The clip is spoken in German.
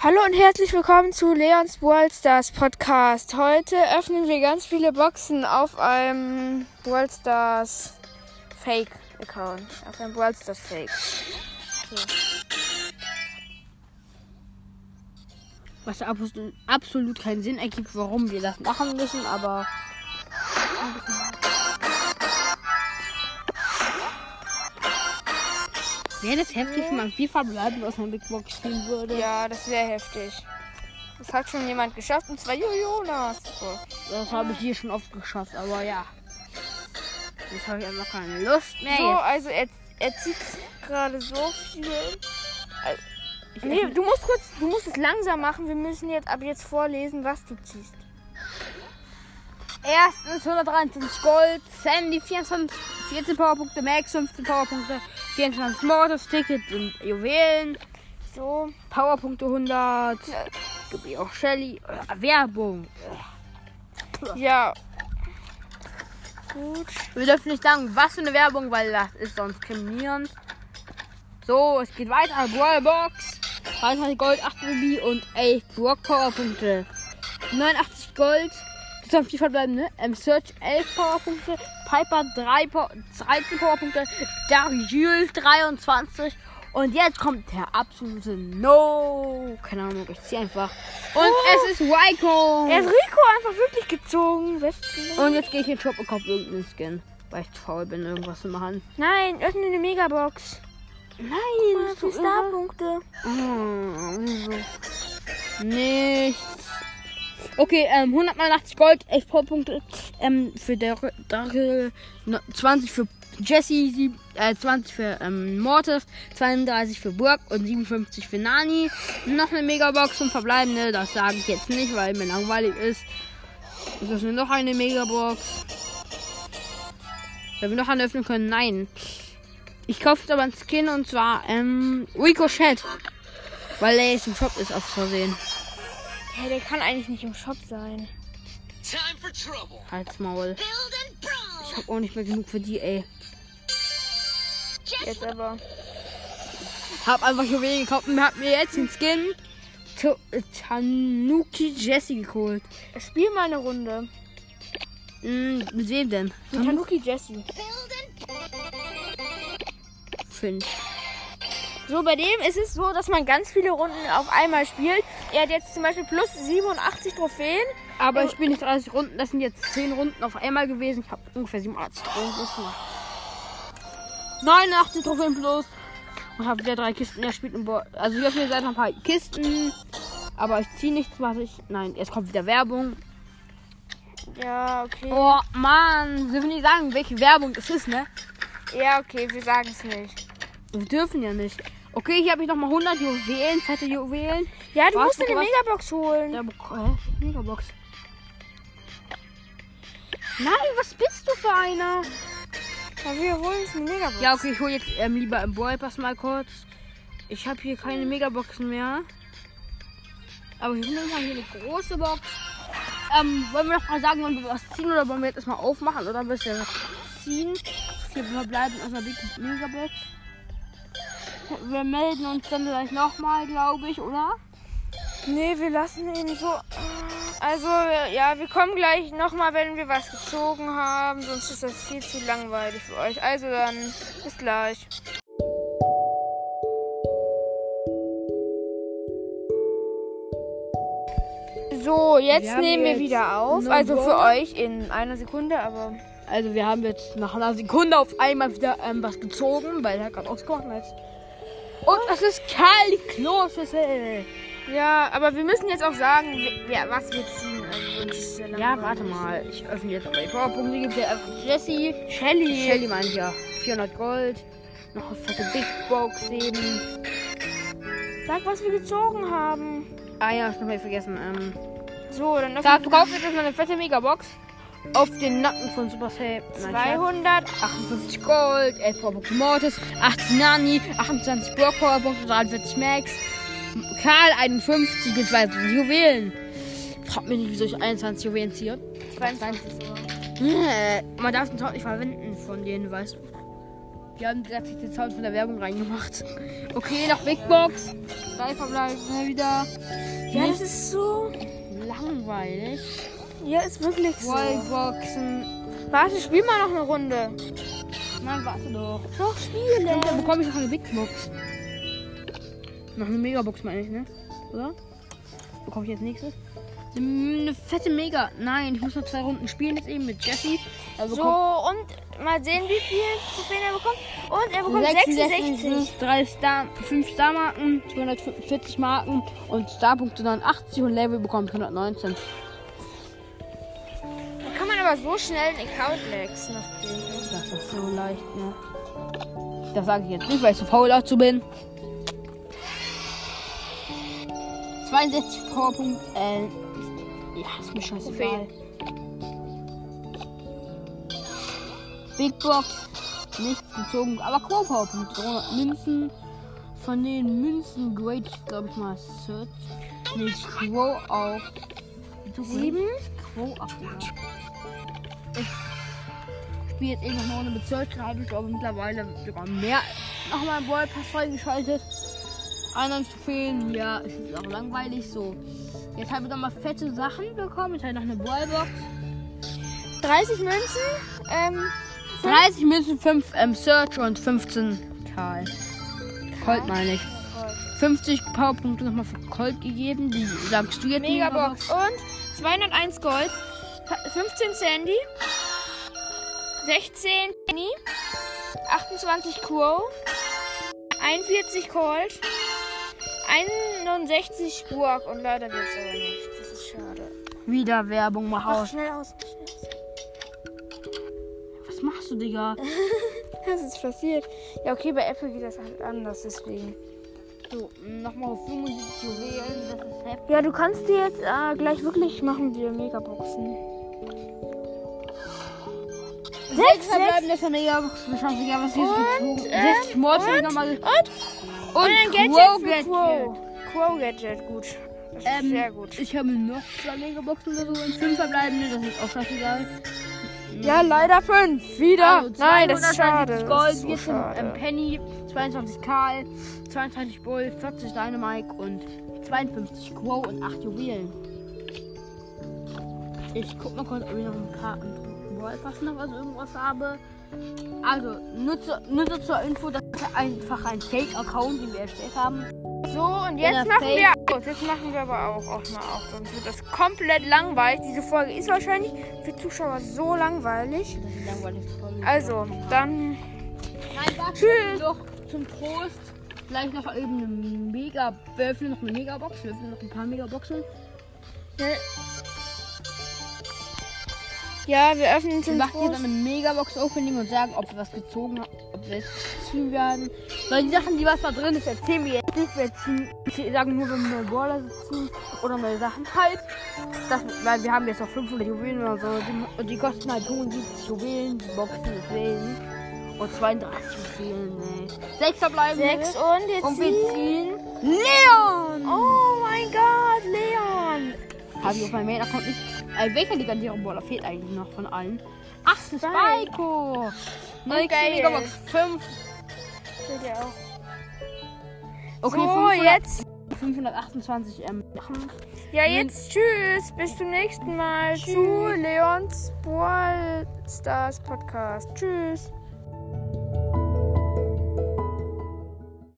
Hallo und herzlich willkommen zu Leons Brawl Stars Podcast. Heute öffnen wir ganz viele Boxen auf einem Brawl Stars Fake Account. Auf einem Brawl Stars Fake. So. Was absolut keinen Sinn ergibt, warum wir das machen müssen, aber. Wäre das heftig, wenn man viel verbleiben aus einer Big Box ziehen würde? Ja, das wäre heftig. Das hat schon jemand geschafft und zwar Jo- Jonas. So. Das habe ich hier schon oft geschafft, aber ja. Jetzt habe ich einfach keine Lust mehr. So, jetzt. also er, er zieht gerade so viel. Also, nee, du musst kurz, du musst es langsam machen. Wir müssen jetzt ab jetzt vorlesen, was du ziehst. Erstens 123 Gold, Sandy 24, 14 Powerpunkte, Max 15 Powerpunkte, 24 Mortis, Ticket und Juwelen, So, Powerpunkte 100, Gebiet auch Shelly, äh, Werbung. ja. Gut. Wir dürfen nicht sagen, was für eine Werbung, weil das ist sonst kriminierend. So, es geht weiter. Brawlbox, 33 Gold, 8 Ruby und 11 Brock Powerpunkte. 89 Gold, das sind die verbleibende. Ähm, Search 11 Powerpunkte, Piper 3 Po- 13 Powerpunkte, Darius 23 und jetzt kommt der absolute No. Keine Ahnung, ich zieh einfach. Und Oh. es ist Wyco. Er hat Rico einfach wirklich gezogen. Und jetzt gehe ich in den Shop und kaufe irgendeinen Skin. Weil ich zu faul bin, irgendwas zu machen. Nein, öffne eine Megabox. Nein, Ah, für Starpunkte. Oh, wieso? Nichts. Okay, ähm, 189 Gold, 11 Powerpunkte, ähm, für der, der 20 für Jesse, äh, 20 für ähm, Mortis, 32 für Burg und 57 für Nani. Noch eine Megabox zum Verbleibende, das sage ich jetzt nicht, weil mir langweilig ist. Ist noch eine Megabox. Wenn wir noch eine öffnen können, nein. Ich kaufe jetzt aber einen Skin und zwar ähm, Ricochet. Weil er jetzt im Shop ist, aus Versehen. Ja, der kann eigentlich nicht im Shop sein. Time for trouble. Halt's Maul. Ich hab auch nicht mehr genug für die, ey. Jetzt aber. Hab einfach Juwelen gekauft und hab mir jetzt den Skin Tanuki Jesse geholt. Spiel mal eine Runde. Hm, mit wem denn? Mit Tanuki Jesse. Fünf. So, bei dem ist es so, dass man ganz viele Runden auf einmal spielt. Er hat jetzt zum Beispiel plus 87 Trophäen. Aber ich spiele nicht 30 Runden, das sind jetzt 10 Runden auf einmal gewesen. Ich habe ungefähr 87 Trophäen plus gemacht. 89 Trophäen plus. Und habe wieder drei Kisten. Er spielt im Bo Also ich öffne seit ein paar Kisten. Aber ich ziehe nichts, was ich. Nein, jetzt kommt wieder Werbung. Ja, okay. Oh Mann, wir dürfen nicht sagen, welche Werbung es ist, ne? Ja, okay, wir sagen es nicht. Wir dürfen ja nicht. Okay, hier habe ich nochmal 100 Juwelen, fette Juwelen. Ja, du Was, musst eine was? Megabox holen. Hä? Megabox. Nein, was bist du für einer? Ja, wir holen uns eine Megabox. Ja, okay, ich hole jetzt ähm, lieber im Brawl Pass mal kurz. Ich habe hier keine Megaboxen mehr. Aber ich nehme mal hier eine große Box. Ähm, wollen wir noch mal sagen, wollen wir was ziehen oder wollen wir jetzt erstmal aufmachen oder müssen wir was ziehen? Wir verbleiben aus einer Big Megabox. Wir melden uns dann gleich nochmal, glaube ich, oder? Nee, wir lassen ihn so. Also, ja, wir kommen gleich nochmal, wenn wir was gezogen haben. Sonst ist das viel zu langweilig für euch. Also dann, bis gleich. So, jetzt Wir nehmen wir jetzt wieder auf. Also für euch in einer Sekunde, aber. Also wir haben jetzt nach einer Sekunde auf einmal wieder ähm, was gezogen, weil er gerade ausgemacht hat. Und es ist Karl Kloschüssel. Ja, aber wir müssen jetzt auch sagen, wer, was wir ziehen. Also ja, warte mal. Ich öffne jetzt mal die Powerpunkte. Gibt ja Jessie. Shelly. Shelly meint ja 400 Gold. Noch eine fette Big Box eben. Sag, was wir gezogen haben. Ah ja, ich hab mal vergessen. Ähm, So, dann da öffnen verkauft jetzt erstmal eine fette Megabox. Auf den Nacken von Supercell. Nein, Scherz. 200. 58 Gold, 11 Powerpunkte Mortis, 18 Nani, 28 Brock Powerpunkte, 43 Max, Karl 51 und 22 Juwelen. Fragt mich nicht, wieso ich 21 Juwelen ziehe. 22 sogar. Äh, Man darf den Sound nicht verwenden von denen, weißt du. Wir haben direkt den Sound von der Werbung reingemacht. Okay, noch Big Box. drei verbleibende wieder. Ja, das ist so. langweilig. Ja, ist wirklich so. Wallboxen. Warte, spiel mal noch eine Runde. Mann, warte doch. Doch, spielen. Dann bekomme ich noch eine Big Box. Noch eine Megabox meine ich, ne? Oder? Bekomme ich jetzt nächstes? Eine, fette Mega. Nein, ich muss noch zwei Runden spielen jetzt eben mit Jesse. So, und mal sehen, wie viel Trophäen er bekommt. Und er bekommt 66. 3 Star, 5 Star-Marken, 240 Marken und Starpunkte 89 und Level bekommt 119. Aber so schnell einen Account wechseln. Das ist so leicht, ne? Das sage ich jetzt nicht, weil ich so faul dazu bin. 62 Powerpunkt, äh, ja, ist mir scheißegal. Big Box, nichts gezogen, aber Quo Powerpunkt, 300 Münzen. Von den Münzen grade ich, glaube ich, mal Search. Nee, Quo auf. Sieben. Quo auf. Spiele jetzt eben noch eine Runde mit Search, da habe ich aber mittlerweile sogar mehr nach meinem Ball Pass freigeschaltet. 91 Trophäen, ja, es ist auch langweilig so. Jetzt habe ich noch mal fette Sachen bekommen. Ich habe noch eine Ballbox. 30 Münzen. Ähm, 30 Münzen, 5 ähm, Search und 15 Karl. Colt meine ich. 50 Powerpunkte nochmal für Colt gegeben. Die sagst du jetzt Megabox. Und 201 Gold. 15 Sandy. 16 Penny. 28 Quo. 41 Colt. 61 Burg. Und leider wird es aber nichts. Das ist schade. Wieder Werbung, mach Mach aus. schnell aus. Was machst du, Digga? Was ist passiert? Ja, okay, bei Apple geht das halt anders, deswegen. So, nochmal auf 75 Juwelen. Das ist happy. Ja, du kannst dir jetzt äh, gleich wirklich machen, wir Megaboxen. Sechs verbleiben das von Megabox. Mir scheißegal, was hier Und, ist. ähm, 60 Mords und, nochmal. und, Und, und ein Gadget Quo Gadget. Quo. Quo Gadget, gut. Das ist Ähm, sehr gut. Ich habe noch zwei Megaboxen oder so und fünf verbleibende. Das ist auch scheißegal. Ja, leider fünf. Wieder. Also Nein, das ist 220 schade. Gold, das ist so 14 schade. ähm, Penny, 22 Karl, 22 Bull, 40 Dynamite und 52 Quo und 8 Juwelen. Ich guck mal kurz, ob ich noch ein paar Wallpass noch was irgendwas habe. Also, nutze, nutze zur Info, das ist einfach ein Fake-Account, den wir erstellt haben. So, und jetzt machen wir fake- aus. Jetzt machen wir aber auch, auch mal auf. Sonst wird das komplett langweilig. Diese Folge ist wahrscheinlich für Zuschauer so langweilig. Folge. Also, dann. Nein, warte. Tschüss. Noch zum Trost. Gleich noch eben eine Mega. Wir öffnen noch eine Megabox. Wir öffnen noch ein paar Megaboxen. Ja, wir öffnen Wir zum machen jetzt Trost. eine Megabox-Opening und sagen, ob wir was gezogen haben, ob wir es ziehen werden. Weil die Sachen, die was da drin ist, erzählen wir jetzt nicht. Wir ziehen, wir sagen nur, wenn wir neue Border ziehen oder neue Sachen halt. Das, weil wir haben jetzt noch 500 Juwelen oder so. Die, und die kosten halt 75 Juwelen, die Boxen deswegen. Und 32 Juwelen, ne. Sechs verbleiben. Sechs und jetzt. Und wir ziehen- Leon! Oh mein Gott, Leon. Habe ich auf meinem Main-Account nicht. Äh, welcher legendäre Baller fehlt eigentlich noch von allen? Ach, das ist Spike. Spyco! Nächste geil. Megabox 5. Seht ihr auch. Okay, so, 500, jetzt. 528 ähm, machen. Ja, jetzt tschüss. Bis zum nächsten Mal zu Leons Brawl Stars Podcast. Tschüss.